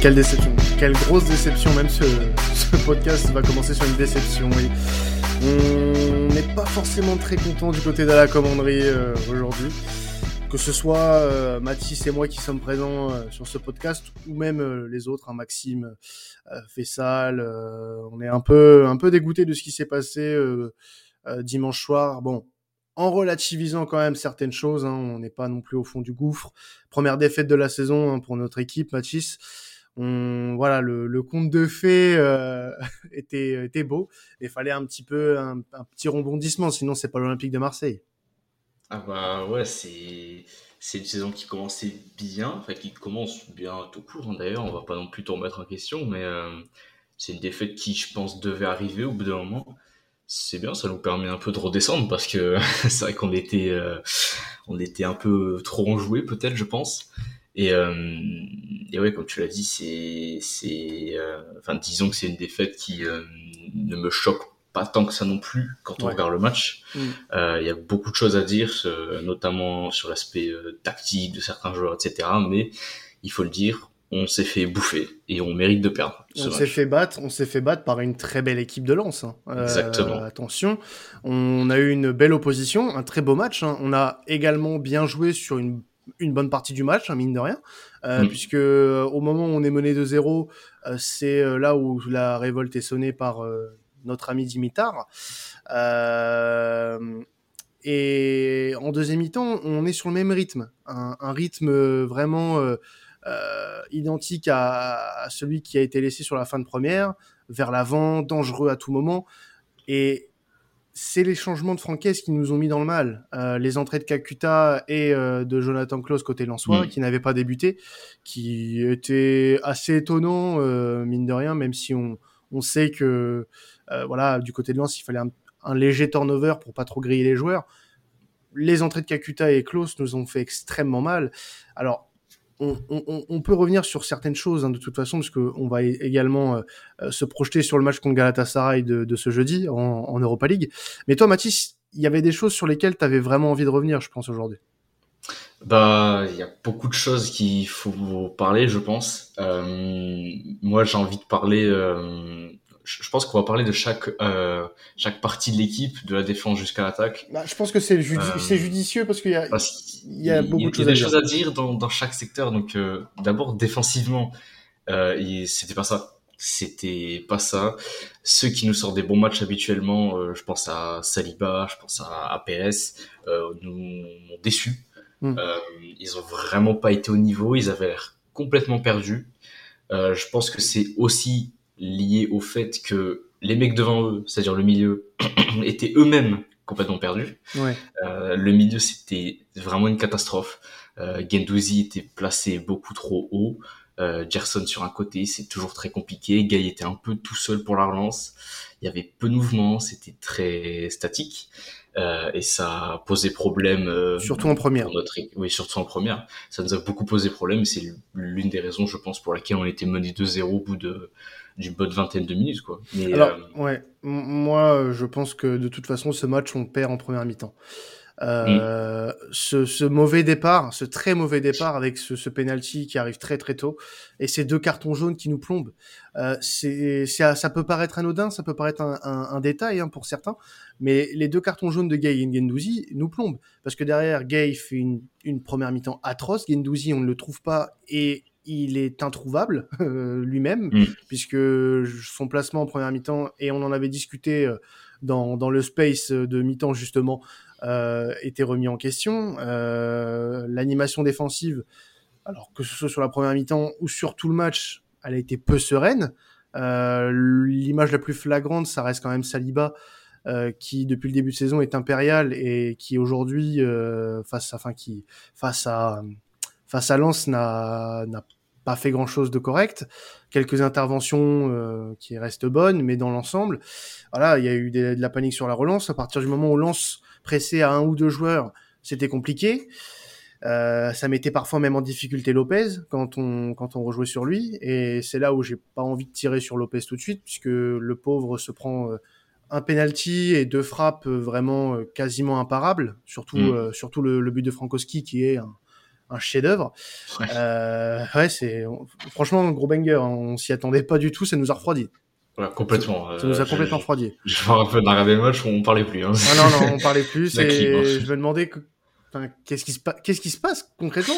quelle, déception. Quelle grosse déception. Même ce, podcast va commencer sur une déception. on n'est pas forcément très content du côté de la commanderie euh, aujourd'hui. Que ce soit euh, Mathis et moi qui sommes présents euh, sur ce podcast ou même les autres, hein, Maxime, Fessal, on est un peu, un peu dégoûté de ce qui s'est passé dimanche soir. Bon, en relativisant quand même certaines choses. Hein, on n'est pas non plus au fond du gouffre. Première défaite de la saison hein, pour notre équipe, Mathis. Voilà, le, conte de fées euh, était, était beau. Il fallait un petit peu un, petit rebondissement, sinon c'est pas l'Olympique de Marseille. Ah bah ouais, c'est c'est une saison qui commençait bien, enfin qui commence bien tout court hein, d'ailleurs. On va pas non plus tout remettre en question, mais euh, c'est une défaite qui, je pense, devait arriver au bout d'un moment c'est bien, ça nous permet un peu de redescendre parce que c'est vrai qu'on était, euh, on était un peu trop enjoué peut-être, je pense. Et, et ouais, comme tu l'as dit, c'est, c'est, euh, enfin, disons que c'est une défaite qui euh, ne me choque pas tant que ça non plus quand on regarde le match. Mm. Il y a beaucoup de choses à dire, notamment sur l'aspect tactique de certains joueurs, etc. Mais il faut le dire, on s'est fait bouffer et on mérite de perdre. On s'est fait battre, on s'est fait battre par une très belle équipe de Lens. Hein. Euh, Exactement. Attention, on a eu une belle opposition, un très beau match. Hein. On a également bien joué sur une, une bonne partie du match, hein, mine de rien, euh, mm. puisque euh, au moment où on est mené de zéro, c'est là où la révolte est sonnée par notre ami Dimitar. et en deuxième mi-temps, on est sur le même rythme, un, un rythme vraiment euh, identique à, celui qui a été laissé sur la fin de première, vers l'avant, dangereux à tout moment. Et c'est les changements de Franquès qui nous ont mis dans le mal. Euh, les entrées de Kakuta et euh, de Jonathan Klaus côté Lensois, mm. qui n'avaient pas débuté, qui étaient assez étonnants, mine de rien, même si on, on sait que voilà, du côté de Lens, il fallait un, un, léger turnover pour pas trop griller les joueurs. Les entrées de Kakuta et Klaus nous ont fait extrêmement mal. Alors, on, peut revenir sur certaines choses hein, de toute façon, parce qu'on va également euh, euh, se projeter sur le match contre Galatasaray de, ce jeudi en, Europa League. Mais toi, Mathis, il y avait des choses sur lesquelles tu avais vraiment envie de revenir, je pense, aujourd'hui. Bah, il y a beaucoup de choses qu'il faut parler, je pense. Euh, moi, j'ai envie de parler je pense qu'on va parler de chaque euh, chaque partie de l'équipe, de la défense jusqu'à l'attaque. Bah, je pense que c'est euh, judicieux parce qu'il y a il y a beaucoup de choses, à, dire. dans, dans chaque secteur. Donc euh, d'abord défensivement, c'était pas ça. C'était pas ça. Ceux qui nous sortent des bons matchs habituellement, je pense à Saliba, je pense à, à PS, nous ont déçus. Hmm. ils ont vraiment pas été au niveau. Ils avaient l'air complètement perdus. je pense que c'est aussi lié au fait que les mecs devant eux, c'est-à-dire le milieu, étaient eux-mêmes complètement perdus. Ouais. Euh, le milieu, c'était vraiment une catastrophe. Euh, Gendouzi était placé beaucoup trop haut. Euh, Gerson sur un côté, c'est toujours très compliqué. Gay était un peu tout seul pour la relance. Il y avait peu de mouvement, c'était très statique. Euh, et ça a posé problème. Euh, surtout en première. Notre... Oui, surtout en première. Ça nous a beaucoup posé problème. C'est l'une des raisons, je pense, pour laquelle on était mené 2-0 au bout de d'une bonne vingtaine de minutes, quoi. Mais, Alors, euh, ouais, moi, je pense que de toute façon, ce match, on perd en première mi-temps. Euh, mm. ce, ce, mauvais départ, ce très mauvais départ avec ce, ce penalty qui arrive très très tôt et ces deux cartons jaunes qui nous plombent. Euh, c'est, ça peut paraître anodin, ça peut paraître un, un, un détail hein, pour certains, mais les deux cartons jaunes de Gay et Gendouzi nous plombent parce que derrière Gay fait une, une première mi-temps atroce, Gendouzi on ne le trouve pas et il est introuvable euh, lui-même, mm. puisque son placement en première mi-temps, et on en avait discuté euh, dans, dans le space de mi-temps justement, euh, était remis en question. Euh, L'animation défensive, alors que ce soit sur la première mi-temps ou sur tout le match, elle a été peu sereine. Euh, L'image la plus flagrante, ça reste quand même Saliba, euh, qui depuis le début de saison est impérial et qui aujourd'hui face, enfin qui face à à Lens n'a pas fait grand chose de correct. Quelques interventions euh, qui restent bonnes, mais dans l'ensemble, voilà, il y a eu de la panique sur la relance. À partir du moment où Lens pressait à un ou deux joueurs, c'était compliqué. Euh, ça mettait parfois même en difficulté Lopez quand on quand on rejouait sur lui et c'est là où j'ai pas envie de tirer sur Lopez tout de suite puisque le pauvre se prend euh, un penalty et deux frappes vraiment quasiment imparables surtout mm. surtout le, le, but de Frankowski qui est un, un chef-d'œuvre. Ouais, c'est franchement un gros banger. Hein. On s'y attendait pas du tout, ça nous a refroidi. Ouais, complètement. Ça, nous a complètement refroidi. Je me rappelle d'un le match, on parlait plus. Hein. Ah non, non, on parlait plus. et je me demandais que qu'est-ce qui se passe Qu'est-ce qui se passe concrètement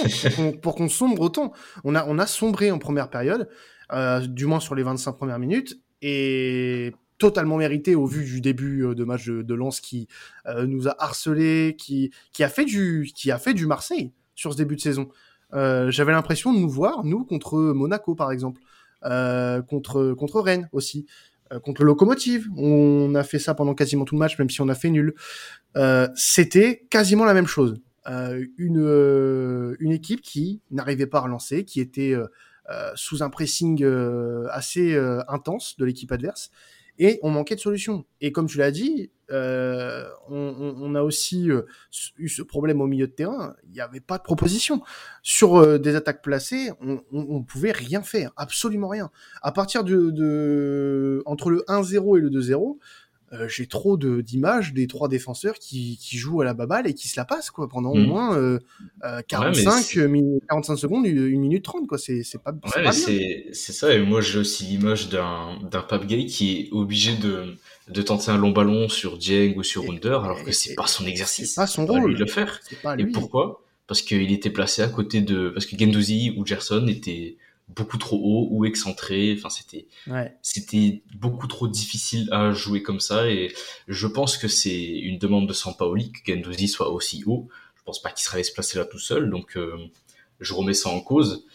pour qu'on sombre autant? On a on a sombré en première période, euh, du moins sur les 25 premières minutes, et totalement mérité au vu du début euh, de match de, de Lens qui euh, nous a harcelé, qui qui a fait du qui a fait du Marseille sur ce début de saison. Euh, J'avais l'impression de nous voir nous contre Monaco par exemple, euh, contre contre Rennes aussi contre le Locomotive. On a fait ça pendant quasiment tout le match, même si on a fait nul. Euh, c'était quasiment la même chose. Euh, une, euh, une équipe qui n'arrivait pas à relancer, qui était sous un pressing assez intense de l'équipe adverse, et on manquait de solutions. Et comme tu l'as dit, euh, on, on, a aussi euh, eu ce problème au milieu de terrain. Il n'y avait pas de proposition sur euh, des attaques placées. On, on, pouvait rien faire, absolument rien. À partir de, de entre le 1-0 et le 2-0, euh, j'ai trop d'images des trois défenseurs qui, qui, jouent à la baballe et qui se la passent quoi pendant au mmh. moins euh, 45 euh, minutes, 45 secondes, une minute 30 quoi. C'est pas, ouais, c'est c'est ça. Et moi j'ai aussi l'image d'un Pape Gay qui est obligé de de tenter un long ballon sur Dieng ou sur Wunder alors que c'est pas son exercice. C'est pas son rôle. Lui de le faire. Et pourquoi? Parce qu'il était placé à côté de parce que Gendouzi ou Gerson étaient beaucoup trop haut ou excentré. Enfin, c'était c'était beaucoup trop difficile à jouer comme ça. Et je pense que c'est une demande de Sampaoli que Gendouzi soit aussi haut. Je pense pas qu'il serait se placer là tout seul. Donc, euh, je remets ça en cause.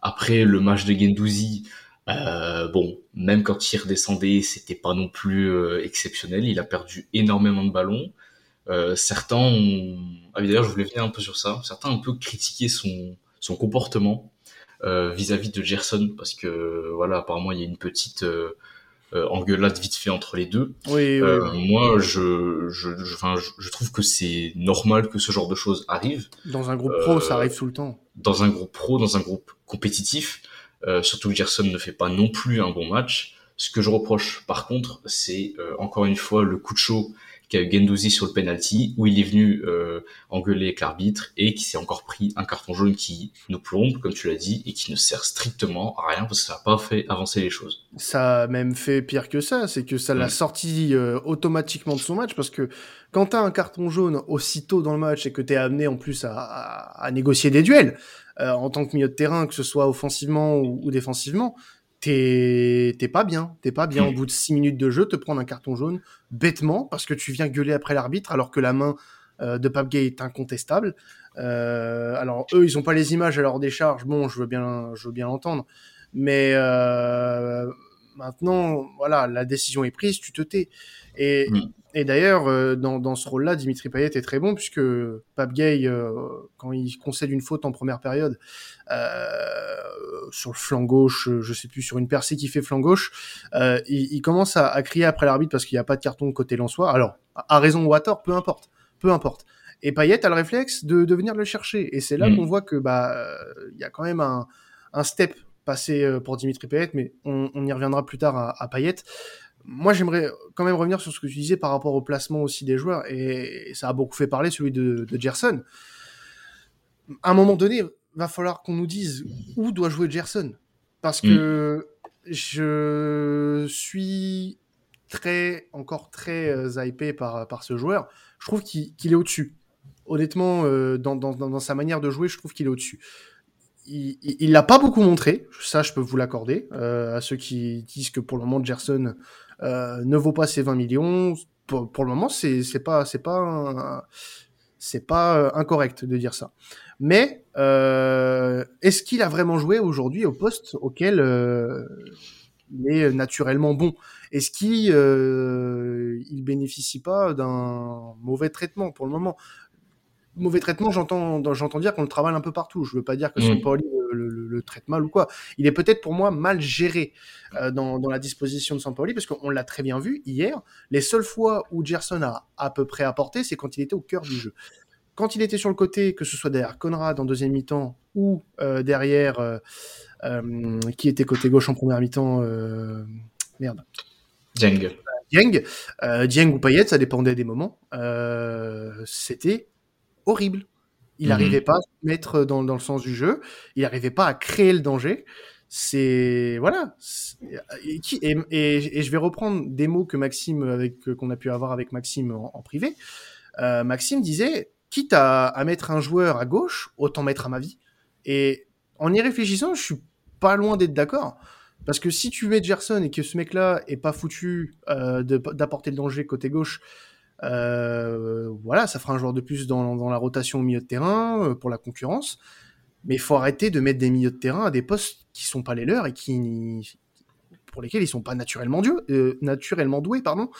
Après le match de Gendouzi, euh, bon, même quand il redescendait, c'était pas non plus euh, exceptionnel. Il a perdu énormément de ballons. certains ont... Ah, d'ailleurs, je voulais venir un peu sur ça. Certains ont un peu critiqué son, son comportement euh, vis-à-vis de Gerson parce que voilà apparemment il y a une petite euh, euh, engueulade vite fait entre les deux. Oui, Moi, je, je, je, je, trouve que c'est normal que ce genre de choses arrivent. Dans un groupe pro, ça arrive tout le temps. Dans un groupe pro, dans un groupe compétitif, surtout que Gerson ne fait pas non plus un bon match. Ce que je reproche, par contre, c'est encore une fois le coup de chaud qui a eu Gendouzi sur le penalty, où il est venu euh, engueuler avec l'arbitre et qui s'est encore pris un carton jaune qui nous plombe, comme tu l'as dit, et qui ne sert strictement à rien parce que ça n'a pas fait avancer les choses. Ça a même fait pire que ça, c'est que ça l'a sorti euh, automatiquement de son match parce que quand tu as un carton jaune aussitôt dans le match et que tu es amené en plus à, à, négocier des duels euh, en tant que milieu de terrain, que ce soit offensivement ou, ou défensivement, t'es pas bien, t'es pas bien. Au bout de six minutes de jeu, te prendre un carton jaune bêtement parce que tu viens gueuler après l'arbitre alors que la main euh, de Pape Gay est incontestable. Euh, alors eux, ils ont pas les images à leur décharge. Bon, je veux bien, je veux bien l'entendre, mais euh, maintenant, voilà, la décision est prise, tu te tais. Et, mm. Et d'ailleurs, euh, dans, dans ce rôle-là, Dimitri Payet est très bon puisque Pape Gay, euh, quand il concède une faute en première période euh, sur le flanc gauche, je sais plus sur une percée qui fait flanc gauche, il, il, commence à, à crier après l'arbitre parce qu'il n'y a pas de carton côté Lensois. Alors, à raison ou à tort, peu importe, peu importe. Et Payet a le réflexe de, de venir le chercher. Et c'est là mm. qu'on voit que bah il y a quand même un, un step passé pour Dimitri Payet, mais on, on y reviendra plus tard à, à Payet moi, j'aimerais quand même revenir sur ce que tu disais par rapport au placement aussi des joueurs, et ça a beaucoup fait parler celui de, de Gerson. À un moment donné, va falloir qu'on nous dise où doit jouer Gerson, parce que je suis très, encore très euh, hypé par, par ce joueur. Je trouve qu'il est au-dessus. Honnêtement, euh, dans, dans, dans, sa manière de jouer, je trouve qu'il est au-dessus il l'a pas beaucoup montré, ça je peux vous l'accorder, euh, à ceux qui disent que pour le moment Gerson euh, ne vaut pas ses 20 millions. Pour, pour le moment, c'est pas c'est pas c'est pas euh, incorrect de dire ça. Mais euh, est-ce qu'il a vraiment joué aujourd'hui au poste auquel euh, il est naturellement bon? Est-ce qu'il euh, il bénéficie pas d'un mauvais traitement pour le moment? Mauvais traitement, j'entends, j'entends dire qu'on le travaille un peu partout. Je veux pas dire que mmh. Le, le, le, traite mal ou quoi. Il est peut-être pour moi mal géré euh, dans, dans, la disposition de Sampaoli parce qu'on l'a très bien vu hier. Les seules fois où Gerson a à peu près apporté, c'est quand il était au cœur du jeu. Quand il était sur le côté, que ce soit derrière Conrad en deuxième mi-temps ou euh, derrière euh, qui était côté gauche en première mi-temps, merde. Dieng. Dieng, Dieng ou Payet, ça dépendait des moments. C'était horrible. Il n'arrivait mhm. pas à se mettre dans, dans, le sens du jeu. Il n'arrivait pas à créer le danger. C'est voilà. Et, et, et, je vais reprendre des mots que Maxime avec qu'on a pu avoir avec Maxime en, privé. Euh, Maxime disait quitte à, à, mettre un joueur à gauche, autant mettre à ma vie. Et en y réfléchissant, je suis pas loin d'être d'accord. Parce que si tu mets Gerson et que ce mec-là est pas foutu euh, d'apporter le danger côté gauche, euh, voilà, ça fera un joueur de plus dans, dans, la rotation au milieu de terrain euh, pour la concurrence. Mais il faut arrêter de mettre des milieux de terrain à des postes qui sont pas les leurs et qui pour lesquels ils sont pas naturellement, dieu, euh, naturellement doués. Pardon.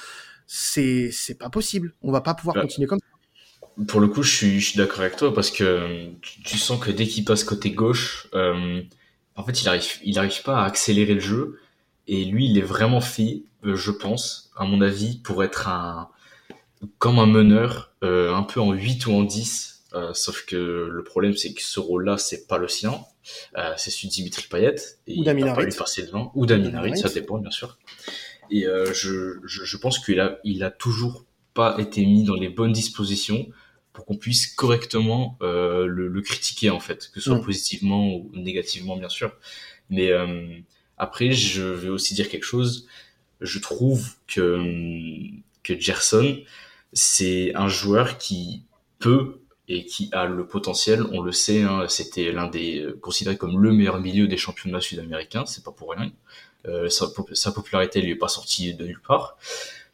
C'est c'est pas possible. On va pas pouvoir continuer comme ça. Pour le coup, je suis, je suis d'accord avec toi parce que tu, tu sens que dès qu'il passe côté gauche, euh, en fait, il arrive, il arrive pas à accélérer le jeu. Et lui, il est vraiment fait, je pense, à mon avis, pour être un, comme un meneur, euh, un peu en 8 ou en 10. Euh, sauf que le problème, c'est que ce rôle-là, c'est pas le sien. Euh, c'est celui de Dimitri Payet. Et ou va pas lui passer devant. Ou d'Aminarit, ça dépend, bien sûr. Et euh, je, je, je, pense qu'il a, il a toujours pas été mis dans les bonnes dispositions pour qu'on puisse correctement euh, le, le, critiquer en fait, que ce soit mm. positivement ou négativement bien sûr. Mais euh, après, je vais aussi dire quelque chose. Je trouve que que Gerson, c'est un joueur qui peut et qui a le potentiel. On le sait, hein, c'était l'un des euh, considéré comme le meilleur milieu des championnats sud-américains. C'est pas pour rien. Euh, sa, sa, popularité lui est pas sortie de nulle part.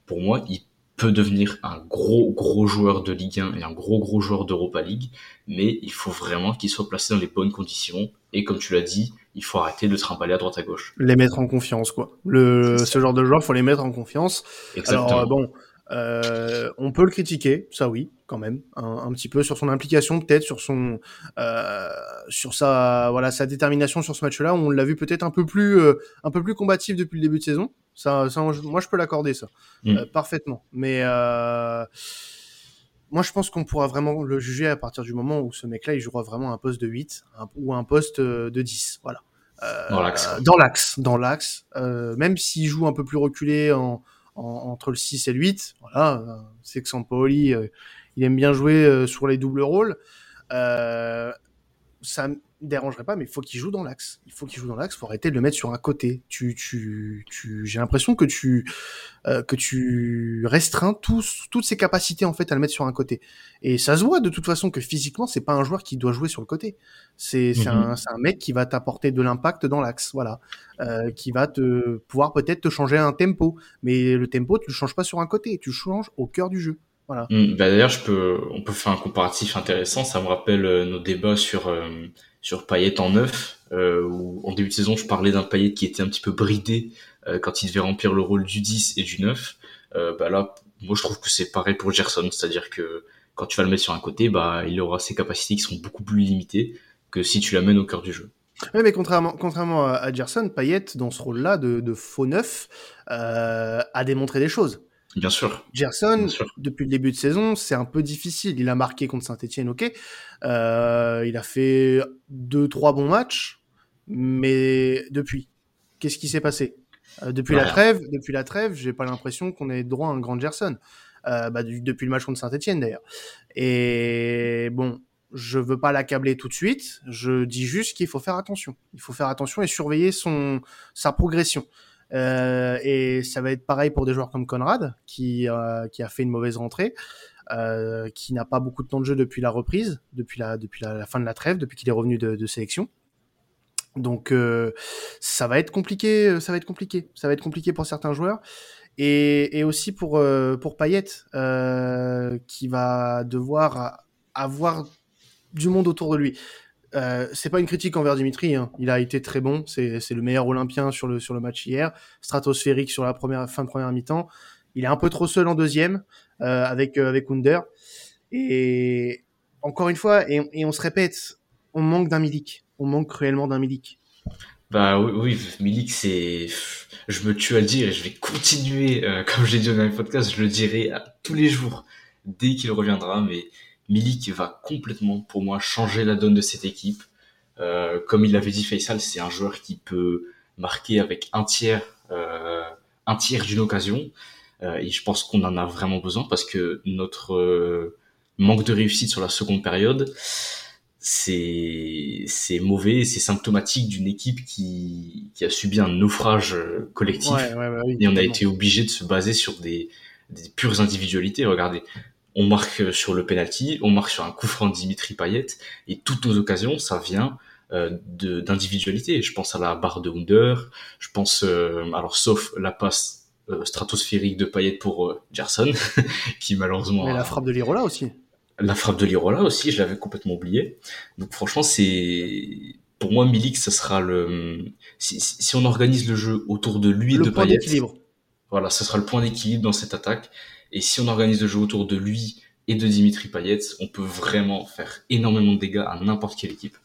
Pour moi, il peut devenir un gros gros joueur de Ligue 1 et un gros gros joueur d'Europa League, mais il faut vraiment qu'il soit placé dans les bonnes conditions. Et comme tu l'as dit, il faut arrêter de trimballer à droite à gauche. Les mettre en confiance, quoi. Le, ce genre de joueur, faut les mettre en confiance. Exactement. Alors, euh, bon, euh, on peut le critiquer, ça oui, quand même, un, petit peu sur son implication, peut-être sur son, euh, sur sa, voilà, sa détermination sur ce match-là. On l'a vu peut-être un peu plus, euh, un peu plus combatif depuis le début de saison. Ça, ça moi, je peux l'accorder ça, mm. euh, parfaitement. Mais euh, moi, je pense qu'on pourra vraiment le juger à partir du moment où ce mec-là, il jouera vraiment un poste de 8 ou un poste de 10, voilà. dans l'axe. Dans l'axe, dans l'axe. même s'il joue un peu plus reculé en entre le 6 et le 8. Voilà, c'est que Sampaoli, euh, il aime bien jouer euh, sur les doubles rôles. Euh, ça dérangerait pas, mais il faut qu'il joue dans l'axe. Il faut qu'il joue dans l'axe. Faut arrêter de le mettre sur un côté. Tu, tu, tu, j'ai l'impression que tu, euh, que tu restreins tous, toutes ses capacités en fait à le mettre sur un côté. Et ça se voit de toute façon que physiquement, c'est pas un joueur qui doit jouer sur le côté. C'est, c'est mhm. un, un mec qui va t'apporter de l'impact dans l'axe, voilà, euh, qui va te pouvoir peut-être te changer un tempo. Mais le tempo, tu le changes pas sur un côté, tu le changes au cœur du jeu. Voilà. Mm, bah d'ailleurs, je peux, on peut faire un comparatif intéressant. Ça me rappelle euh, nos débats sur euh, sur Payet en neuf, euh, où en début de saison, je parlais d'un Payet qui était un petit peu bridé euh, quand il devait remplir le rôle du 10 et du 9. Euh, bah là, moi, je trouve que c'est pareil pour Gerson, c'est-à-dire que quand tu vas le mettre sur un côté, bah il aura ses capacités qui seront beaucoup plus limitées que si tu l'amènes au cœur du jeu. Oui, mais contrairement, contrairement à Gerson, Payet, dans ce rôle-là de, de faux neuf, a démontré des choses. Bien sûr. Gerson, depuis le début de saison, c'est un peu difficile. Il a marqué contre Saint-Etienne, ok. Euh, il a fait deux, trois bons matchs, mais depuis, qu'est-ce qui s'est passé? Euh, Depuis la trêve, depuis la trêve, j'ai pas l'impression qu'on ait droit à un grand Gerson. Euh, bah, depuis le match contre Saint-Etienne d'ailleurs. Et bon, je veux pas l'accabler tout de suite. Je dis juste qu'il faut faire attention. Il faut faire attention et surveiller son sa progression. Euh, et ça va être pareil pour des joueurs comme Conrad, qui, euh, qui a fait une mauvaise rentrée, euh, qui n'a pas beaucoup de temps de jeu depuis la reprise, depuis la, depuis la, fin de la trêve, depuis qu'il est revenu de, sélection. Donc ça va être compliqué, ça va être compliqué, ça va être compliqué pour certains joueurs. Et, et aussi pour, pour qui va devoir avoir du monde autour de lui. Euh, c'est pas une critique envers Dimitri, hein. il a été très bon, c'est le meilleur Olympien sur le, match hier, stratosphérique sur la fin de première mi-temps. Il est un peu trop seul en deuxième euh, avec, euh. Et encore une fois, et, on se répète, on manque d'un Milik, on manque cruellement d'un Milik. Bah oui, Milik, c'est. Je me tue à le dire et je vais continuer, euh, comme j'ai dit dans le podcast, je le dirai tous les jours dès qu'il reviendra, mais Milik va complètement, pour moi, changer la donne de cette équipe. Euh, comme il l'avait dit Faisal, c'est un joueur qui peut marquer avec un tiers, euh, un tiers d'une occasion. Euh, et je pense qu'on en a vraiment besoin parce que notre manque de réussite sur la seconde période, c'est c'est mauvais, c'est symptomatique d'une équipe qui, qui a subi un naufrage collectif et on a été obligé de se baser sur des, des pures individualités. Regardez, on marque sur le penalty, on marque sur un coup franc de Dimitri Payet et toutes nos occasions, ça vient euh, d'individualité. Je pense à la barre de Wunder, je pense euh, alors sauf la passe euh, stratosphérique de Payet pour euh, Gerson qui malheureusement Mais la frappe de Lirola aussi. La frappe de Lirola aussi, je l'avais complètement oublié. Donc franchement, c'est pour moi Milik, ça sera le si, si, on organise le jeu autour de lui et le de point Payet. d'équilibre. Voilà, ça sera le point d'équilibre dans cette attaque. Et si on organise le jeu autour de lui et de Dimitri Payet, on peut vraiment faire énormément de dégâts à n'importe quelle équipe.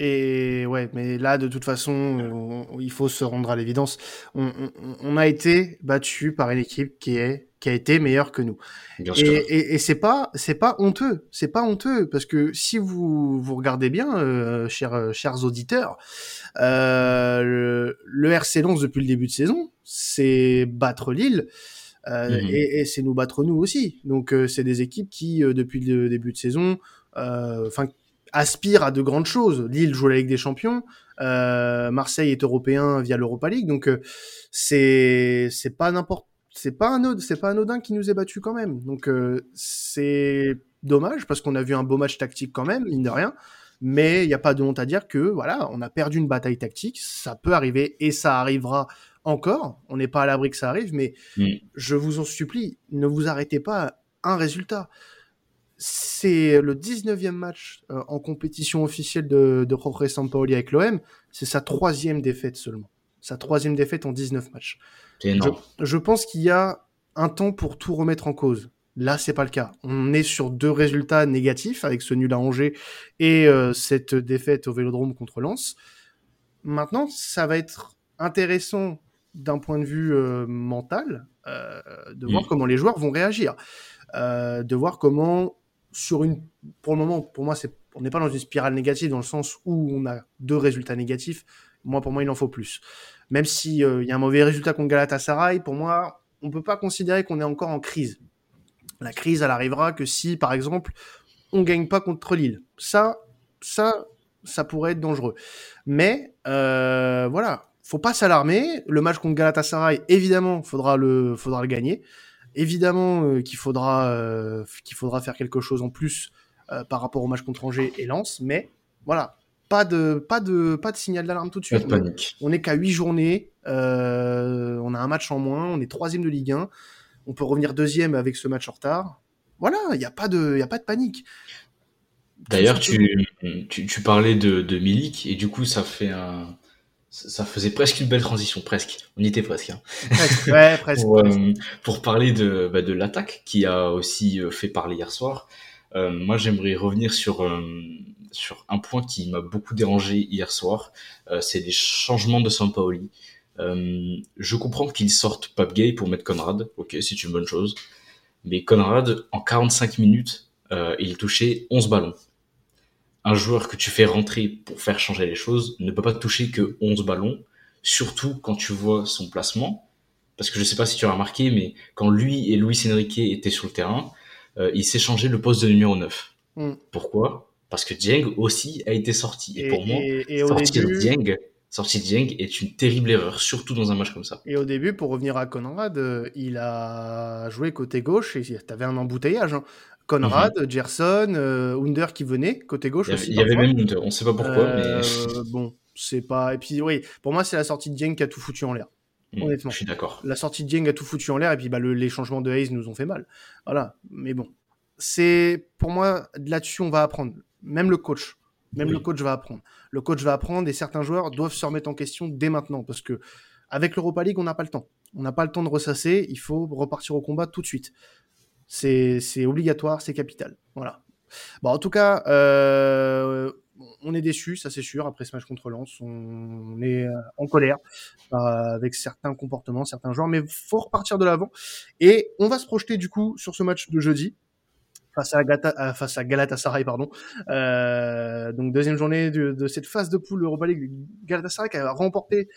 Et ouais, mais là, de toute façon, on- il faut se rendre à l'évidence. On, on- on a été battu par une équipe qui est qui a été meilleure que nous. Bien Et, et, et c'est pas c'est pas honteux, c'est pas honteux parce que si vous vous regardez bien, euh, chers chers auditeurs, euh, le, le RC Lens depuis le début de saison, c'est battre Lille. Euh, Mhm. et, et c'est nous battre nous aussi. Donc euh, c'est des équipes qui euh, depuis le début de saison, enfin aspirent à de grandes choses. Lille joue la Ligue des Champions, Marseille est européen via l'Europa League, donc c'est c'est pas n'importe c'est pas un c'est pas anodin qui nous ait battu quand même. Donc c'est dommage parce qu'on a vu un beau match tactique quand même, mine de rien. Mais il n'y a pas de honte à dire que voilà, on a perdu une bataille tactique, ça peut arriver et ça arrivera encore. On n'est pas à l'abri que ça arrive, mais Mm. je vous en supplie, ne vous arrêtez pas à un résultat. C'est le 19e match euh, en compétition officielle de, de Jorge Sampaoli avec l'OM. C'est sa troisième défaite seulement. Sa troisième défaite en 19 matchs. Énorme. Je pense qu'il y a un temps pour tout remettre en cause. Là, c'est pas le cas. On est sur deux résultats négatifs avec ce nul à Angers et euh, cette défaite au Vélodrome contre Lens. Maintenant, ça va être intéressant d'un point de vue euh, mental euh, de voir Mm. comment les joueurs vont réagir, Euh, de voir comment sur une, pour le moment, pour moi, c'est, on n'est pas dans une spirale négative dans le sens où on a deux résultats négatifs. Moi, pour moi, il en faut plus. Même si il y a un mauvais résultat contre Galatasaray, pour moi, on peut pas considérer qu'on est encore en crise. La crise, elle arrivera que si, par exemple, on gagne pas contre Lille. Ça, ça, ça pourrait être dangereux. Mais voilà, faut pas s'alarmer. Le match contre Galatasaray, évidemment, faudra le, faudra le gagner. Évidemment euh, qu'il faudra, euh, qu'il faudra faire quelque chose en plus euh, par rapport au match contre Angers et Lens. Mais voilà, pas de, pas de, pas de signal d'alarme tout de Pas suite. de panique. On n'est qu'à 8 journées. on a un match en moins. On est troisième de Ligue 1. On peut revenir deuxième avec ce match en retard. Voilà, il n'y a, pas de- il y a pas de panique. D'ailleurs, tu, tu, tu parlais de, de Milik et du coup, ça fait un, ça faisait presque une belle transition, presque. On y était presque. hein. Ouais, presque. Pour, euh, pour parler de, bah, de l'attaque qui a aussi euh, fait parler hier soir, euh, moi j'aimerais revenir sur, euh, sur un point qui m'a beaucoup dérangé hier soir, c'est les changements de Sampaoli. Je comprends qu'il sorte Pape Gay pour mettre Conrad, ok, c'est une bonne chose, mais Conrad, en 45 minutes, il touchait 11 ballons. Un joueur que tu fais rentrer pour faire changer les choses ne peut pas toucher que 11 ballons, surtout quand tu vois son placement parce que je sais pas si tu as remarqué, mais quand lui et Luis Enrique étaient sur le terrain, euh, il s'est changé le poste de numéro 9. Mm. Pourquoi? Parce que Dieng aussi a été sorti. Et, Et, pour moi, et- et au sortir début, Dieng, sortir Dieng est une terrible erreur, surtout dans un match comme ça. et au début, pour revenir à Conrad, euh, il a joué côté gauche et t'avais un embouteillage. hein. Conrad, Gerson, euh, Under qui venait côté gauche Il y avait, aussi. il y avait parfois. même Hunter, on sait pas pourquoi, Euh, mais bon, c'est pas. Et puis oui, pour moi, c'est la sortie de Dieng qui a tout foutu en l'air. Mm, honnêtement. je suis d'accord. La sortie de Dieng a tout foutu en l'air et puis bah, le- les changements de Hayes nous ont fait mal. Voilà. Mais bon, c'est pour moi là-dessus on va apprendre. Même le coach, même Oui. le coach va apprendre. Le coach va apprendre et certains joueurs doivent se remettre en question dès maintenant parce que avec l'Europa League on n'a pas le temps. On n'a pas le temps de ressasser. Il faut repartir au combat tout de suite. C'est obligatoire, c'est capital. Voilà. Bon, en tout cas, euh, on est déçu, ça c'est sûr. Après ce match contre Lens, on est euh, en colère euh, avec certains comportements, certains joueurs, mais faut repartir de l'avant. Et on va se projeter du coup sur ce match de jeudi face à, Galata, face à Galatasaray, pardon. Euh, donc deuxième journée de, de, cette phase de poule Europa League, Galatasaray qui a remporté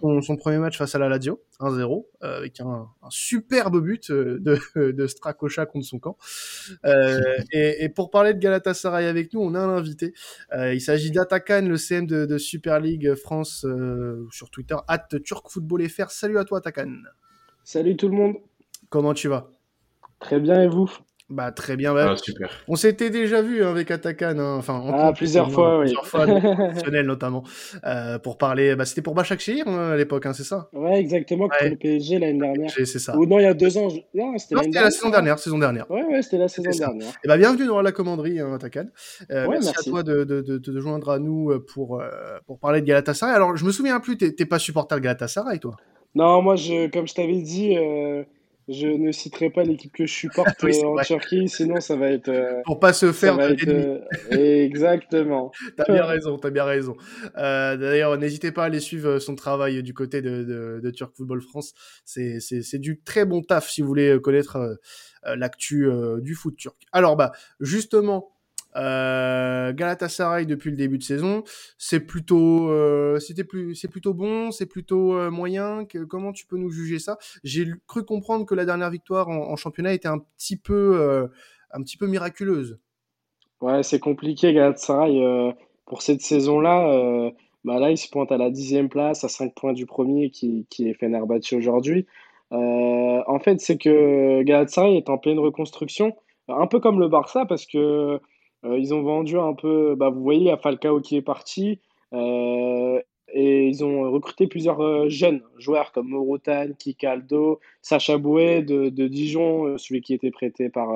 son, son, premier match face à la Lazio, 1-0, euh, avec un, un, superbe but euh, de, de Strakosha contre son camp. Euh, et, et, pour parler de Galatasaray avec nous, on a un invité. Euh, il s'agit d'Atakan, le CM de, de, Super League France sur Twitter, at TurkFootballFR. Salut à toi Atakan. Salut tout le monde. Comment tu vas? Très bien et vous? Bah très bien. Bah, ah, super. On s'était déjà vu hein, avec Atakan, hein. enfin ah, plusieurs fois, oui. Plusieurs fois, notamment, euh, pour parler. Bah, c'était pour Bachakshir hein, à l'époque, hein, c'est ça? Ouais, exactement. Ouais. Pour le PSG l'année dernière. C'est ça. Ou non, il y a deux ans. Non, c'était la saison dernière. Saison dernière. Ouais, ouais, c'était la saison dernière. Et bah bienvenue dans la commanderie, hein, Atakan. Euh, ouais, merci, merci, à toi de, de, de, de, joindre à nous euh, pour euh, pour parler de Galatasaray. Alors, je me souviens plus. T'es pas supporter de Galatasaray, toi? Non, moi, je, comme je t'avais dit. Euh je ne citerai pas l'équipe que je supporte oui, euh, en Turquie, sinon ça va être. Euh, Pour pas se faire être, euh, Exactement. t'as bien raison, t'as bien raison. Euh, D'ailleurs, n'hésitez pas à aller suivre son travail du côté de, de, de Turk Football France. C'est du très bon taf si vous voulez connaître l'actu du foot turc. Alors, bah, justement, euh, Galatasaray depuis le début de saison, c'est plutôt, euh, c'était plus, c'est plutôt bon, c'est plutôt euh, moyen. Comment tu peux nous juger ça? J'ai cru comprendre que la dernière victoire en, championnat était un petit peu, un petit peu miraculeuse. Ouais, c'est compliqué Galatasaray pour cette saison-là. bah là, il se pointe à la dixième place, à 5 points du premier qui, qui est Fenerbahçe aujourd'hui. en fait, c'est que Galatasaray est en pleine reconstruction, un peu comme le Barça, parce que ils ont vendu un peu, bah, vous voyez, il y a Falcao qui est parti. Euh, et ils ont recruté plusieurs euh, jeunes joueurs comme Morotan, Kikaldo, Sacha Bouet de, de, Dijon, celui qui était prêté par,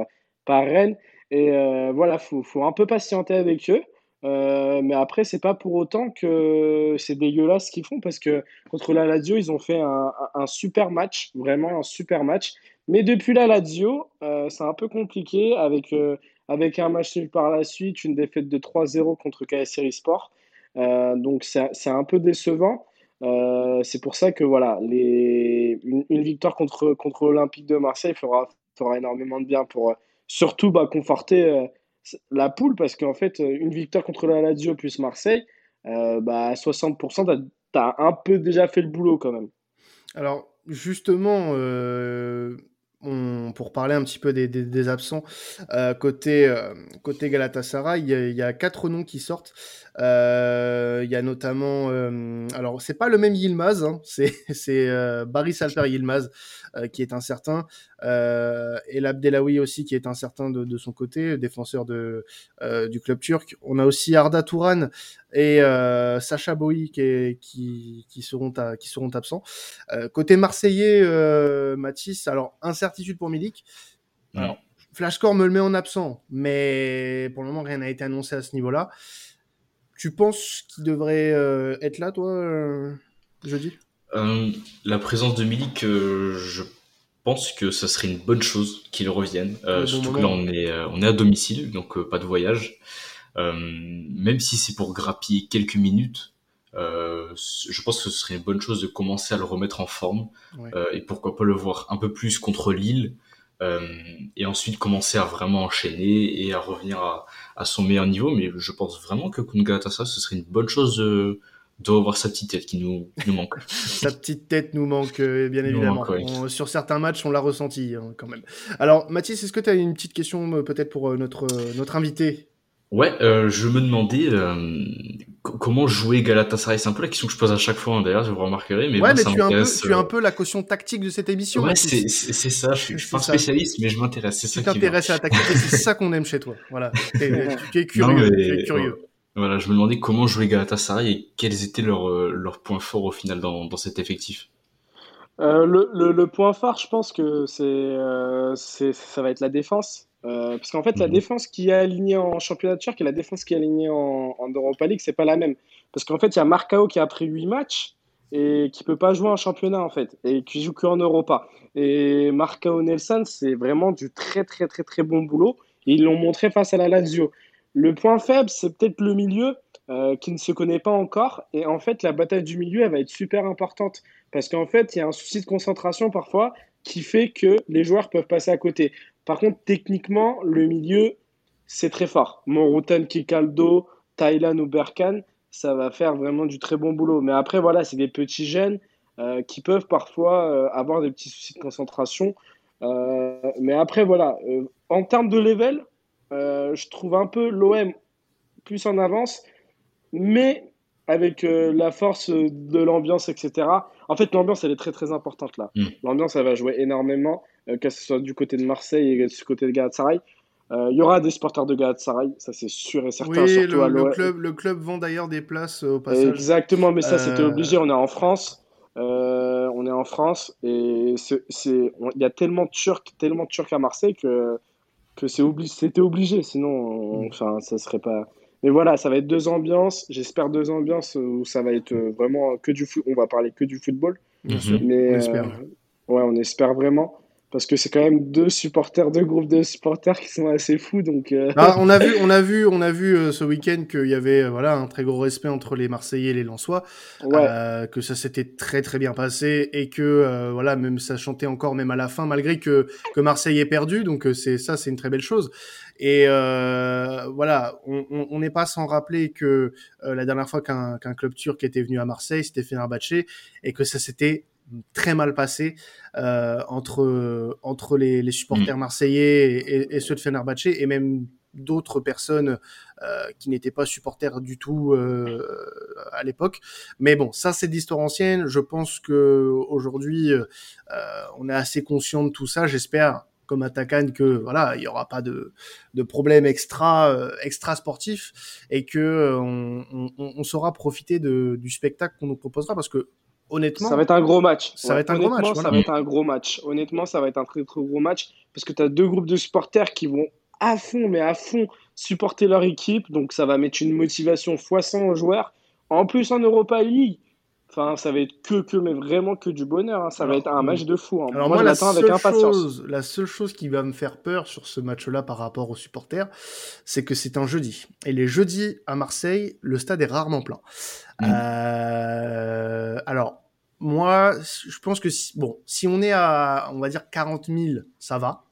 par Rennes. Et voilà, il faut, faut, un peu patienter avec eux. Euh, mais après, c'est pas pour autant que c'est dégueulasse ce qu'ils font parce que contre la Lazio, ils ont fait un, un, super match, vraiment un super match. Mais depuis la Lazio, euh, c'est un peu compliqué avec euh, avec un match nul par la suite, une défaite de 3-0 contre KSR Sport. Euh, donc c'est un peu décevant. Euh, c'est pour ça que voilà, les, une, victoire contre, contre l'Olympique de Marseille fera, fera énormément de bien pour surtout bah, conforter euh, la poule parce qu'en fait, une victoire contre la Lazio plus Marseille, euh, bah, à 60%, tu as, un peu déjà fait le boulot quand même. Alors, justement, euh, on, pour parler un petit peu des, absents, euh, côté, euh, côté Galatasaray, il y, a, quatre noms qui sortent. Euh, il y a notamment, euh, alors c'est pas le même Yilmaz, hein, c'est euh, Baris Alper Yilmaz qui est incertain, et l'Abdelawi aussi qui est incertain de, de, son côté, défenseur de, du club turc. On a aussi Arda Touran et Sacha Boui qui, qui, qui, seront à, qui seront absents. côté marseillais, Mathis, alors incertitude pour Milik. Alors, Flashcore me le met en absent, mais pour le moment rien n'a été annoncé à ce niveau-là. Tu penses qu'il devrait euh, être là, toi, euh, jeudi? Euh, La présence de Milik, euh, je pense que ça serait une bonne chose qu'il revienne. Bon surtout moment. que là, on est, on est à domicile, donc pas de voyage. même si c'est pour grappiller quelques minutes, je pense que ce serait une bonne chose de commencer à le remettre en forme. Ouais. et pourquoi pas le voir un peu plus contre Lille. Euh, et ensuite commencer à vraiment enchaîner et à revenir à, à, son meilleur niveau. Mais je pense vraiment que contre Galatasaray, ce serait une bonne chose de, de revoir sa petite tête qui nous, qui nous manque. sa petite tête nous manque, euh, bien évidemment. Manque, ouais. on, sur certains matchs, on l'a ressenti hein, quand même. Alors, Mathis, est-ce que tu as une petite question euh, peut-être pour notre, notre invité? Ouais, euh, je me demandais euh, comment jouer Galatasaray? C'est un peu la question que je pose à chaque fois, hein, d'ailleurs, vous remarquerez. Mais ouais, bon, mais tu, es un peu, tu es un peu la caution tactique de cette émission. Ouais, c'est ça. Je suis, je suis pas un spécialiste, mais je m'intéresse. C'est ça tu t'intéresses à la tactique c'est ça qu'on aime chez toi. Voilà. tu es curieux. Non, mais, tu es curieux. Voilà, je me demandais comment jouer Galatasaray et quels étaient leurs, leurs points forts au final dans, dans cet effectif. Euh, le, le, le, point phare, je pense que c'est, euh, ça va être la défense. Euh, parce qu'en fait, la mhm. défense qui est alignée en championnat turc et la défense qui est alignée en, en Europa League, c'est pas la même. Parce qu'en fait, il y a Marcao qui a pris 8 matchs et qui peut pas jouer en championnat en fait et qui joue qu'en Europa. Et Marcao Nelson, c'est vraiment du très très très très bon boulot. Et ils l'ont montré face à la Lazio. Le point faible, c'est peut-être le milieu euh, qui ne se connaît pas encore. Et en fait, la bataille du milieu, elle va être super importante. Parce qu'en fait, il y a un souci de concentration parfois qui fait que les joueurs peuvent passer à côté. Par contre, techniquement, le milieu, c'est très fort. Monrouten, Kikaldo, Thailand ou Berkan, ça va faire vraiment du très bon boulot. Mais après, voilà, c'est des petits jeunes euh, qui peuvent parfois euh, avoir des petits soucis de concentration. Euh, mais après, voilà, en termes de level, je trouve un peu l'OM plus en avance, mais avec la force de l'ambiance, etc. En fait, l'ambiance, elle est très très importante là. Mm. L'ambiance, elle va jouer énormément, que ce soit du côté de Marseille et du côté de Galatasaray. Il y aura des supporters de Galatasaray, ça c'est sûr et certain. Oui, le, le, club, le club vend d'ailleurs des places au passage. Exactement, mais ça c'était obligé, on est en France. Euh, on est en France et il y a tellement de Turcs, tellement de Turcs à Marseille que, que c'est c'était obligé. Sinon, enfin, ça serait pas. Mais voilà, ça va être deux ambiances. J'espère deux ambiances où ça va être vraiment que du foot. On va parler que du football. Bien sûr. Mais, on espère. Euh, ouais, on espère vraiment parce que c'est quand même deux supporters, deux groupes de supporters qui sont assez fous. Donc, euh. ah, on a vu, on a vu, on a vu euh, ce week-end qu'il y avait euh, voilà un très gros respect entre les Marseillais et les Lensois, que ça s'était très très bien passé et que voilà même ça chantait encore même à la fin malgré que que Marseille ait perdu. Donc c'est ça, c'est une très belle chose. Et voilà, on n'est pas sans rappeler que la dernière fois qu'un club turc était venu à Marseille, c'était Fenerbahçe, et que ça s'était très mal passé euh, entre, entre les, supporters mm. marseillais et, ceux de Fenerbahçe et même d'autres personnes euh, qui n'étaient pas supporters du tout euh, à l'époque. Mais bon, ça c'est d'histoire ancienne. Je pense que aujourd'hui, on est assez conscient de tout ça. J'espère comme attaquant que voilà, il n'y aura pas de, de problème extra extra sportif et que on, saura profiter de, du spectacle qu'on nous proposera parce que honnêtement. Ça va être un gros match. Ça va être un gros match. Ça va être un gros match. Honnêtement, ça va être un très très gros match parce que tu as deux groupes de supporters qui vont à fond, mais à fond, supporter leur équipe. Donc ça va mettre une motivation fois 100 aux joueurs. En plus, en Europa League, Enfin, ça va être que, que, mais vraiment que du bonheur. Hein. Ça va être un match de fou. Hein. Alors moi, la, seule avec impatience. Chose, la seule chose qui va me faire peur sur ce match-là par rapport aux supporters, c'est que c'est un jeudi. Et les jeudis à Marseille, le stade est rarement plein. Mmh. Euh... Alors, moi, je pense que si, bon, si on est à, on va dire 40 000, ça va.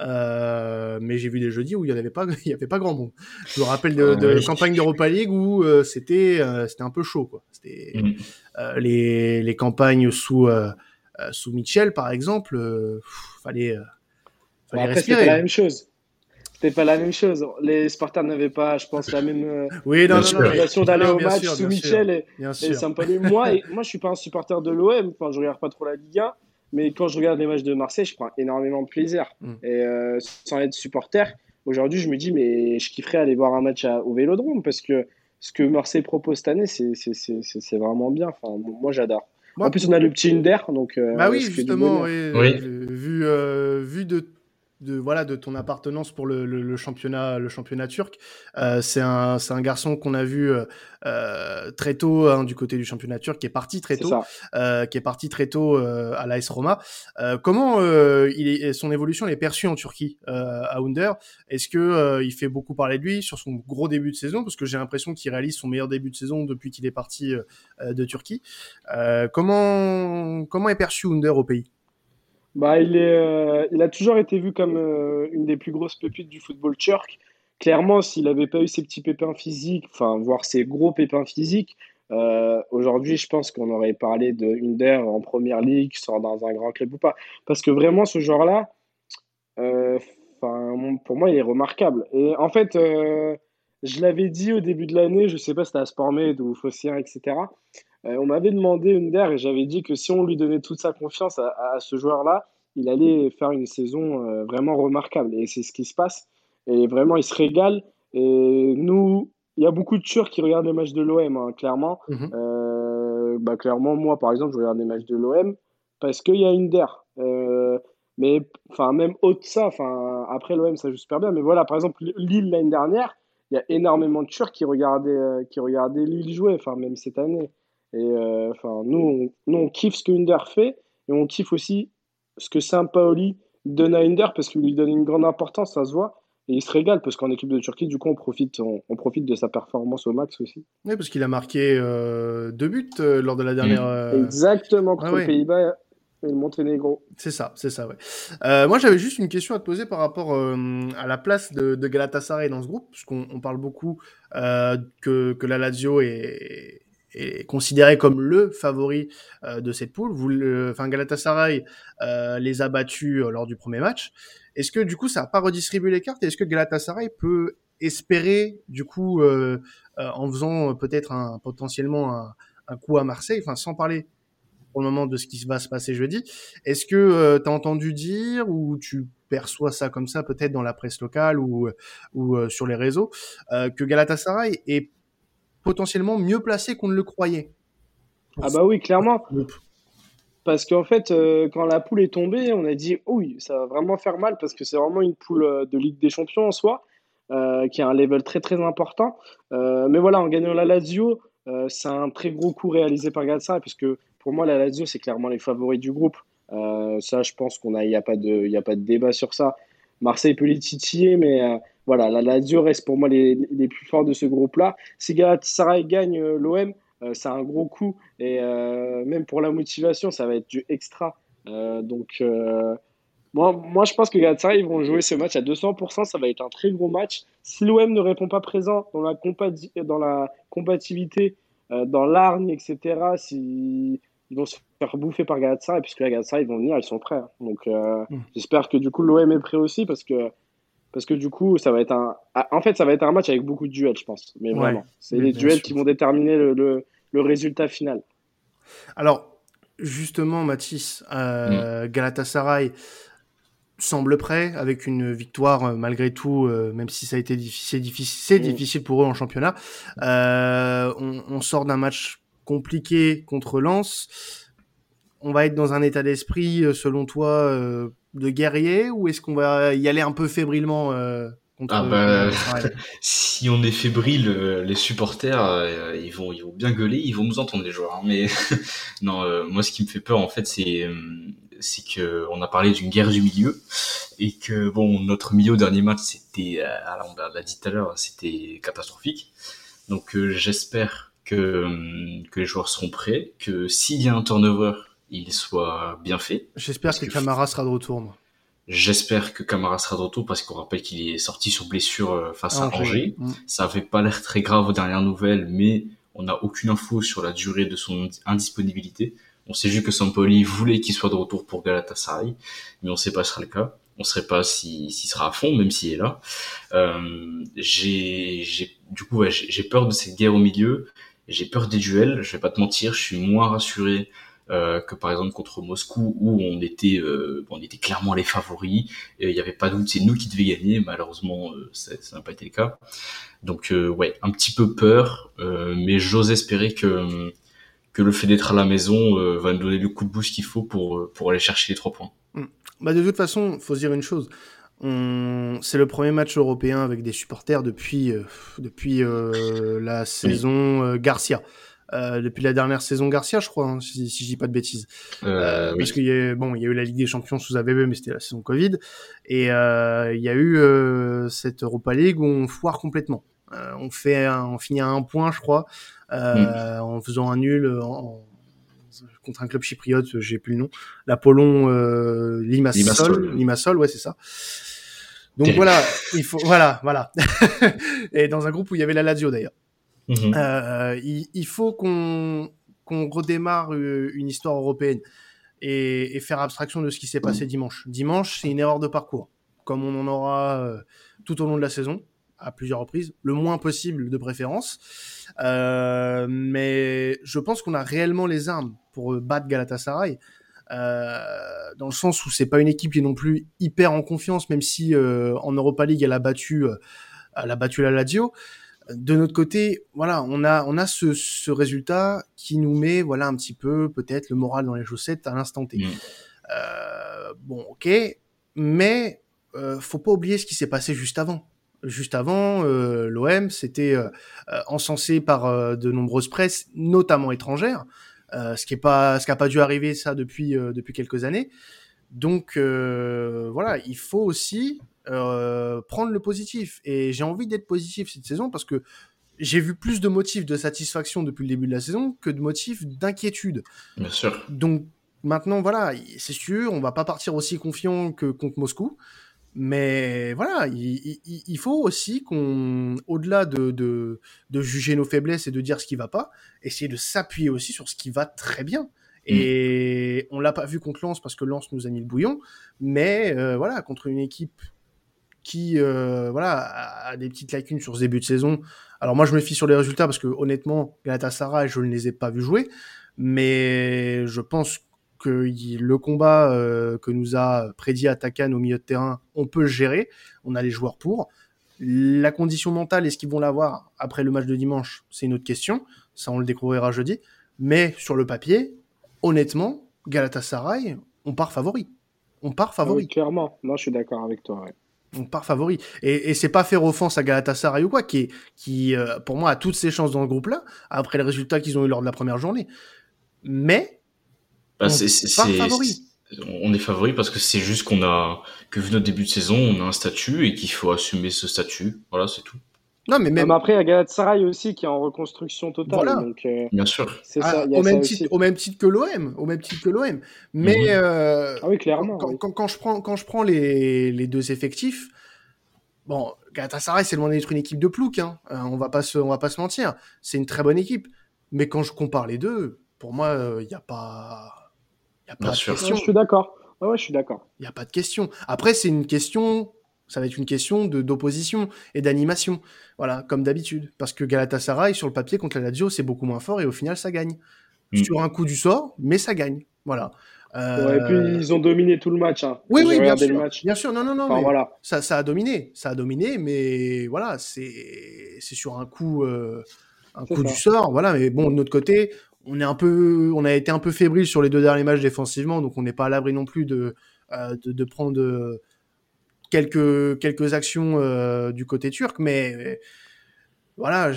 Euh, mais j'ai vu des jeudis où il y avait pas, il y avait pas grand monde. Je me rappelle de, de campagne d'Europa League où euh, c'était, euh, c'était un peu chaud, quoi. C'était mm. les, les campagnes sous sous Mitchell, par exemple, fallait, fallait bon, après, respirer. la même chose c'était pas la même chose. Les Spartans n'avaient pas, je pense, la même euh, oui, d'aller au match sous Michel et, et Moi, et, moi, je suis pas un supporter de l'OM. Enfin, je regarde pas trop la Ligue 1, mais quand je regarde les matchs de Marseille, je prends énormément de plaisir. Mm. Et euh, sans être supporter, aujourd'hui, je me dis, mais je kifferais aller voir un match au Vélodrome parce que ce que Marseille propose cette année, c'est vraiment bien. Enfin, moi, j'adore. En plus, on a le petit Under, donc. Euh, bah oui, justement, oui. Vu, vu de de voilà de ton appartenance pour le, le, championnat le championnat turc. Euh, c'est un c'est un garçon qu'on a vu euh, euh très tôt hein, du côté du championnat turc qui est parti très tôt euh, qui est parti très tôt euh, à l'AS Roma. comment il est son évolution est perçue en Turquie à Under Est-ce que il fait beaucoup parler de lui sur son gros début de saison? Parce que j'ai l'impression qu'il réalise son meilleur début de saison depuis qu'il est parti de Turquie. comment comment est perçu Under au pays? Bah, il, est, euh, il a toujours été vu comme euh, une des plus grosses pépites du football turc. Clairement, s'il n'avait pas eu ses petits pépins physiques, enfin, voire ses gros pépins physiques, euh, aujourd'hui, je pense qu'on aurait parlé de Under en première ligue, sort dans un grand club ou pas. Parce que vraiment, ce genre-là, pour moi, il est remarquable. Et en fait, je l'avais dit au début de l'année, je sais pas si c'était à Sportmed ou Fossien, etc. Euh, on m'avait demandé Under et j'avais dit que si on lui donnait toute sa confiance à, ce joueur-là, il allait faire une saison euh, vraiment remarquable. Et c'est ce qui se passe. Et vraiment, il se régale. Et nous, il y a beaucoup de Turcs qui regardent les matchs de l'OM, hein, clairement. Mhm. Euh, bah, clairement, moi, par exemple, je regarde les matchs de l'OM parce qu'il y a Under. mais enfin, même au-delà de ça, enfin, après l'OM, ça joue super bien. Mais voilà, par exemple, Lille l'année dernière, il y a énormément de Turcs qui regardaient, qui regardaient Lille jouer, enfin, même cette année. Et euh, enfin, nous, on, nous, on kiffe ce que Under fait et on kiffe aussi ce que Saint-Paoli donne à Under parce qu'il lui donne une grande importance, ça se voit. Et il se régale parce qu'en équipe de Turquie, du coup, on profite, on, profite de sa performance au max aussi. Oui, parce qu'il a marqué euh, deux buts euh, lors de la dernière. Exactement, contre les Pays-Bas. et le Monténégro. C'est ça, c'est ça, ouais. Euh, moi, j'avais juste une question à te poser par rapport euh, à la place de, de, Galatasaray dans ce groupe, parce qu'on on parle beaucoup euh, que, que la Lazio est, considéré comme le favori euh, de cette poule. Vous, enfin, Galatasaray euh, les a battus lors du premier match. Est-ce que du coup, ça n'a pas redistribué les cartes? Est-ce que Galatasaray peut espérer, du coup, en faisant peut-être un, potentiellement un, un coup à Marseille, enfin, sans parler pour le moment de ce qui va se passer jeudi. Est-ce que euh, tu as entendu dire ou tu perçois ça comme ça peut-être dans la presse locale ou, ou euh, sur les réseaux euh, que Galatasaray est potentiellement mieux placé qu'on ne le croyait Ah bah oui, clairement. Parce qu'en fait, quand la poule est tombée, on a dit oui, ça va vraiment faire mal parce que c'est vraiment une poule de Ligue des Champions en soi, qui a un level très très important. mais voilà, en gagnant la Lazio, c'est un très gros coup réalisé par Galatasaray puisque pour moi, la Lazio, c'est clairement les favoris du groupe. Euh, ça, je pense qu'on a, il n'y a pas de, il a pas de débat sur ça. Marseille peut les titiller, mais euh, voilà, la Lazio reste pour moi les, les plus forts de ce groupe-là. Si Galatasaray gagne euh, l'OM, c'est un gros coup et même pour la motivation, ça va être du extra. donc moi, moi, je pense que Galatasaray ils vont jouer ce match à 200%. Ça va être un très gros match. Si l'OM ne répond pas présent dans la, dans la combativité, dans l'argne, etc., si ils vont se faire bouffer par Galatasaray, puisque la Galatasaray, ils vont venir, ils sont prêts. Hein. Donc, euh, hmm. j'espère que du coup, l'OM est prêt aussi, parce que, parce que du coup, ça va être un. Ah, en fait, ça va être un match avec beaucoup de duels, je pense. Mais vraiment, c'est les duels qui vont déterminer le, le, résultat final. Alors, justement, Mathis, euh, hmm. Galatasaray semble prêt avec une victoire euh, malgré tout, même si ça a été difficile, c'est difficile, pour eux en championnat. on, on, sort d'un match compliqué contre Lens. On va être dans un état d'esprit, euh, selon toi, euh, de guerrier ou est-ce qu'on va y aller un peu fébrilement euh, contre ah bah, Si on est fébrile, les supporters, ils, vont, ils vont bien gueuler, ils vont nous entendre les joueurs. Hein. mais non, moi ce qui me fait peur en fait, c'est c'est que on a parlé d'une guerre du milieu et que bon notre milieu au dernier match c'était, on l'a dit tout à l'heure, c'était catastrophique. Donc j'espère que, que les joueurs seront prêts, que s'il y a un turnover, il soit bien fait. J'espère que, Camara sera de retour. J'espère que Camara sera de retour parce qu'on rappelle qu'il est sorti sur blessure euh, face à Angers. Mm. Ça avait pas l'air très grave aux dernières nouvelles, mais on n'a aucune info sur la durée de son indisponibilité. On sait juste que Sampoli voulait qu'il soit de retour pour Galatasaray, mais on sait pas si ce sera le cas. On sait pas s'il sera à fond, même s'il est là. Euh, j'ai, du coup, j'ai peur de cette guerre au milieu. J'ai peur des duels, je vais pas te mentir, je suis moins rassuré euh, que par exemple contre Moscou où on était euh, on était clairement les favoris il n'y avait pas de doute c'est nous qui devions gagner malheureusement euh, ça n'a pas été le cas donc ouais un petit peu peur mais j'ose espérer que que le fait d'être à la maison va nous donner le coup de boost qu'il faut pour pour aller chercher les trois points hmm. bah de toute façon faut se dire une chose c'est le premier match européen avec des supporters depuis, euh, depuis euh, la saison euh, Garcia. Depuis la dernière saison Garcia, je crois, hein, si, si je dis pas de bêtises. Parce qu'il y a bon, il y a eu la Ligue des Champions sous AVB, mais c'était la saison Covid, et il y a eu cette Europa League où on foire complètement. on fait, on finit à un point, je crois, mm. en faisant un nul en, contre un club chypriote, j'ai plus le nom, l'Apollon euh, Limassol, Limassol, Limassol, ouais c'est ça. Donc voilà, il faut, voilà, voilà. et dans un groupe où il y avait la Lazio d'ailleurs. Mhm. euh, il, faut qu'on qu'on redémarre euh, une histoire européenne et, et, faire abstraction de ce qui s'est passé dimanche. Dimanche, c'est une erreur de parcours, comme on en aura euh, tout au long de la saison à plusieurs reprises, le moins possible de préférence. Euh, mais je pense qu'on a réellement les armes pour battre Galatasaray. Euh, dans le sens où c'est pas une équipe qui est non plus hyper en confiance, même si euh, en Europa League elle a battu, elle a battu la Lazio. De notre côté, voilà, on a on a ce, ce résultat qui nous met voilà un petit peu peut-être le moral dans les chaussettes à l'instant T. Mm. bon, ok, mais faut pas oublier ce qui s'est passé juste avant juste avant, euh, l'OM s'était euh, encensé par de nombreuses presses, notamment étrangères, euh, ce qui est pas, ce qui a pas dû arriver ça depuis euh, depuis quelques années. Donc euh, voilà, il faut aussi prendre le positif. Et j'ai envie d'être positif cette saison parce que j'ai vu plus de motifs de satisfaction depuis le début de la saison que de motifs d'inquiétude. Bien sûr. Donc Maintenant, voilà, c'est sûr, on va pas partir aussi confiant que contre Moscou. Mais voilà, il, faut aussi qu'on, au-delà de, de, de, juger nos faiblesses et de dire ce qui va pas, essayer de s'appuyer aussi sur ce qui va très bien. Mm. Et on l'a pas vu contre Lens parce que Lens nous a mis le bouillon, mais euh, voilà, contre une équipe qui euh, voilà a, des petites lacunes sur ce début de saison. Alors moi je me fie sur les résultats parce que honnêtement Galatasaray je ne les ai pas vus jouer, mais je pense que le combat euh, que nous a prédit Atakan au milieu de terrain, on peut le gérer, on a les joueurs pour. La condition mentale, est-ce qu'ils vont l'avoir après le match de dimanche? C'est une autre question, ça on le découvrira jeudi. Mais sur le papier, honnêtement, Galatasaray, on part favori. On part favori. Oui, clairement, moi je suis d'accord avec toi. On part favori. Et, et c'est pas faire offense à Galatasaray ou quoi, qui, qui euh, pour moi, a toutes ses chances dans le groupe-là, après les résultats qu'ils ont eu lors de la première journée. Mais bah, on, est favori. on est favori parce que c'est juste qu'on a que vu notre début de saison, on a un statut et qu'il faut assumer ce statut. Voilà, c'est tout. Non, mais même après, il y a Galatasaray aussi qui est en reconstruction totale. Voilà. Donc, euh, Bien sûr. C'est ça, ah, au, même titre, au, même titre, que l'OM, au même titre que l'OM. Mais mhm. euh, ah oui, clairement. Quand, quand, quand, je prends quand je prends les, les deux effectifs, bon, Galatasaray c'est loin d'être une équipe de plouc. Hein. Euh, on va pas se on va pas se mentir. C'est une très bonne équipe. Mais quand je compare les deux, pour moi, il n'y a pas a pas de question. je suis d'accord. Ouais, je suis d'accord. Il n'y a pas de question. Après, c'est une question, ça va être une question de d'opposition et d'animation. Voilà, comme d'habitude. Parce que Galatasaray, sur le papier, contre la Lazio, c'est beaucoup moins fort et au final, ça gagne. Mm. Sur un coup du sort, mais ça gagne. Voilà. Euh... et puis ils ont dominé tout le match. Hein. Oui, oui, bien sûr. Bien sûr, non, non, non. voilà. ça, ça a dominé, ça a dominé, mais voilà, c'est sur un coup, euh, un coup du sort. Voilà, mais bon, de notre côté, on est un peu, on a été un peu fébrile sur les deux derniers matchs défensivement, donc on n'est pas à l'abri non plus de, euh, de, prendre euh, quelques, quelques actions euh, du côté turc, mais voilà,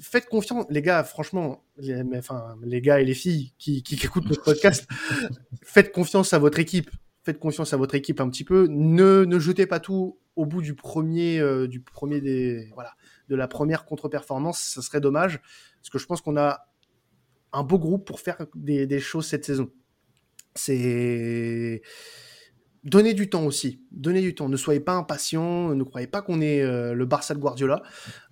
faites confiance, les gars, franchement, les, enfin, les gars et les filles qui, qui, écoutent notre podcast, faites confiance à votre équipe, faites confiance à votre équipe un petit peu, ne, ne jetez pas tout au bout du premier, du premier des, voilà, de la première contre-performance, ça serait dommage, parce que je pense qu'on a un beau groupe pour faire des, choses cette saison. C'est donner du temps aussi, donner du temps. Ne soyez pas impatients, ne croyez pas qu'on est euh, le Barça de Guardiola.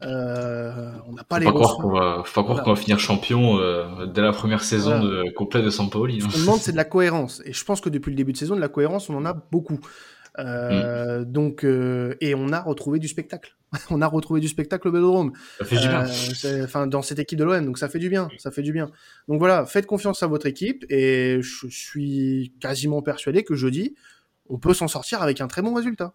Euh, on n'a pas les. Pas croire qu'on va, faut pas croire qu'on va finir champion euh, dès la première saison de, complète de Sampaoli. Hein. Ce qu'on demande, c'est de la cohérence, et je pense que depuis le début de saison, de la cohérence, on en a beaucoup. Mm. Donc, et on a retrouvé du spectacle. on a retrouvé du spectacle au Vélodrome. Ça fait du bien. Enfin, dans cette équipe de l'OM, donc ça fait du bien. Ça fait du bien. Donc voilà, faites confiance à votre équipe et je suis quasiment persuadé que jeudi, on peut s'en sortir avec un très bon résultat.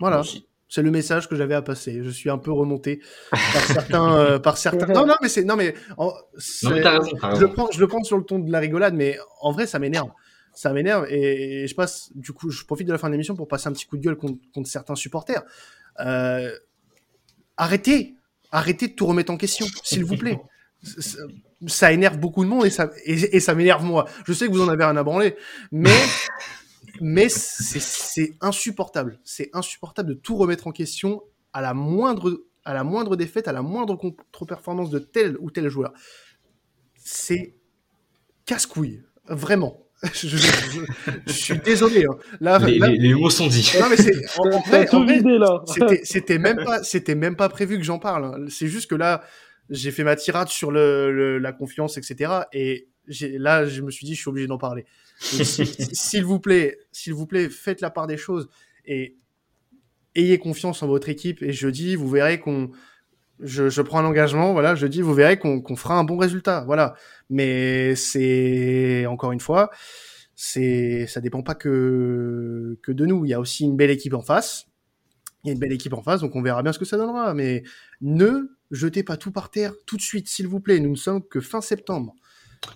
Voilà. C'est le message que j'avais à passer. Je suis un peu remonté par certains, par certains. Non, non, mais c'est, non, mais, Je, le prends, je le prends sur le ton de la rigolade, mais en vrai, ça m'énerve ça m'énerve et, je passe du coup je profite de la fin de l'émission pour passer un petit coup de gueule contre, certains supporters euh, arrêtez arrêtez de tout remettre en question s'il vous plaît ça, énerve beaucoup de monde et ça et, ça m'énerve moi je sais que vous en avez rien à branler mais mais c'est insupportable c'est insupportable de tout remettre en question à la moindre à la moindre défaite à la moindre contre-performance de tel ou tel joueur c'est casse-couille vraiment je, suis désolé. Hein. Là, les, mots sont dits. Non, mais c'est, en, vrai, c'était, même pas, c'était même pas prévu que j'en parle. Hein. C'est juste que là, j'ai fait ma tirade sur le, la confiance, etc. Et là, je me suis dit, je suis obligé d'en parler. S'il vous plaît, s'il vous plaît, faites la part des choses et ayez confiance en votre équipe. Et je dis, vous verrez qu'on, je, je, prends un engagement, voilà, je dis, vous verrez qu'on fera un bon résultat, voilà. Mais c'est encore une fois, c'est ça dépend pas que que de nous. Il y a aussi une belle équipe en face. Il y a une belle équipe en face, donc on verra bien ce que ça donnera. Mais ne jetez pas tout par terre tout de suite, s'il vous plaît. Nous ne sommes que fin septembre.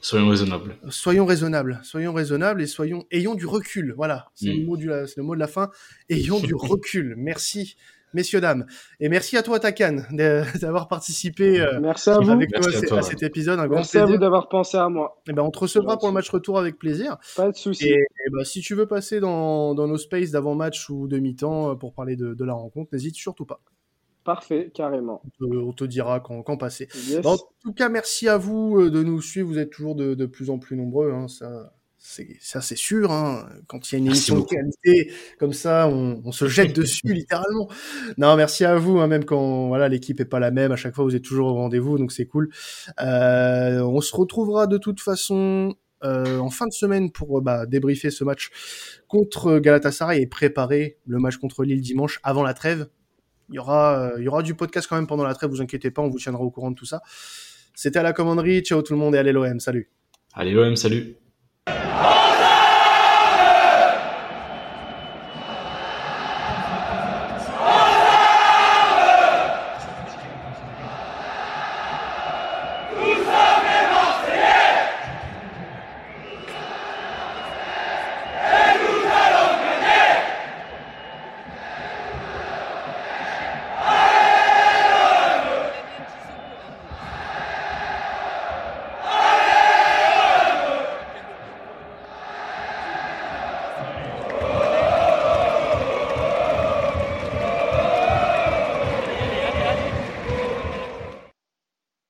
Soyons raisonnables. Soyons raisonnables. Soyons raisonnables et soyons ayons du recul. Voilà, c'est le mm. mot du le mot de la fin. Ayons du recul. Merci messieurs, dames. Et merci à toi, Takan, d'avoir participé euh, merci à vous. avec à, cet épisode. Un grand merci à vous d'avoir pensé à moi. Et eh ben, on te recevra pour le match retour avec plaisir. Pas de souci. Et, ben, si tu veux passer dans, nos spaces d'avant-match ou de mi-temps euh, pour parler de, la rencontre, n'hésite surtout pas. Parfait, carrément. On te, dira quand, passer. En tout cas, merci à vous euh, de nous suivre. Vous êtes toujours de, plus en plus nombreux. Hein. Ça, ça c'est sûr. Hein. Quand il y a une émission de qualité comme ça, on, se jette dessus littéralement. Non, merci à vous. Hein, même quand voilà l'équipe est pas la même, à chaque fois vous êtes toujours au rendez-vous, donc c'est cool. Euh, on se retrouvera de toute façon euh, en fin de semaine pour bah, débriefer ce match contre Galatasaray et préparer le match contre Lille dimanche avant la trêve. Il y aura, il y aura du podcast quand même pendant la trêve. Vous inquiétez pas, on vous tiendra au courant de tout ça. C'était à la commanderie. Ciao tout le monde et allez l'OM. Salut. Allez l'OM. Salut.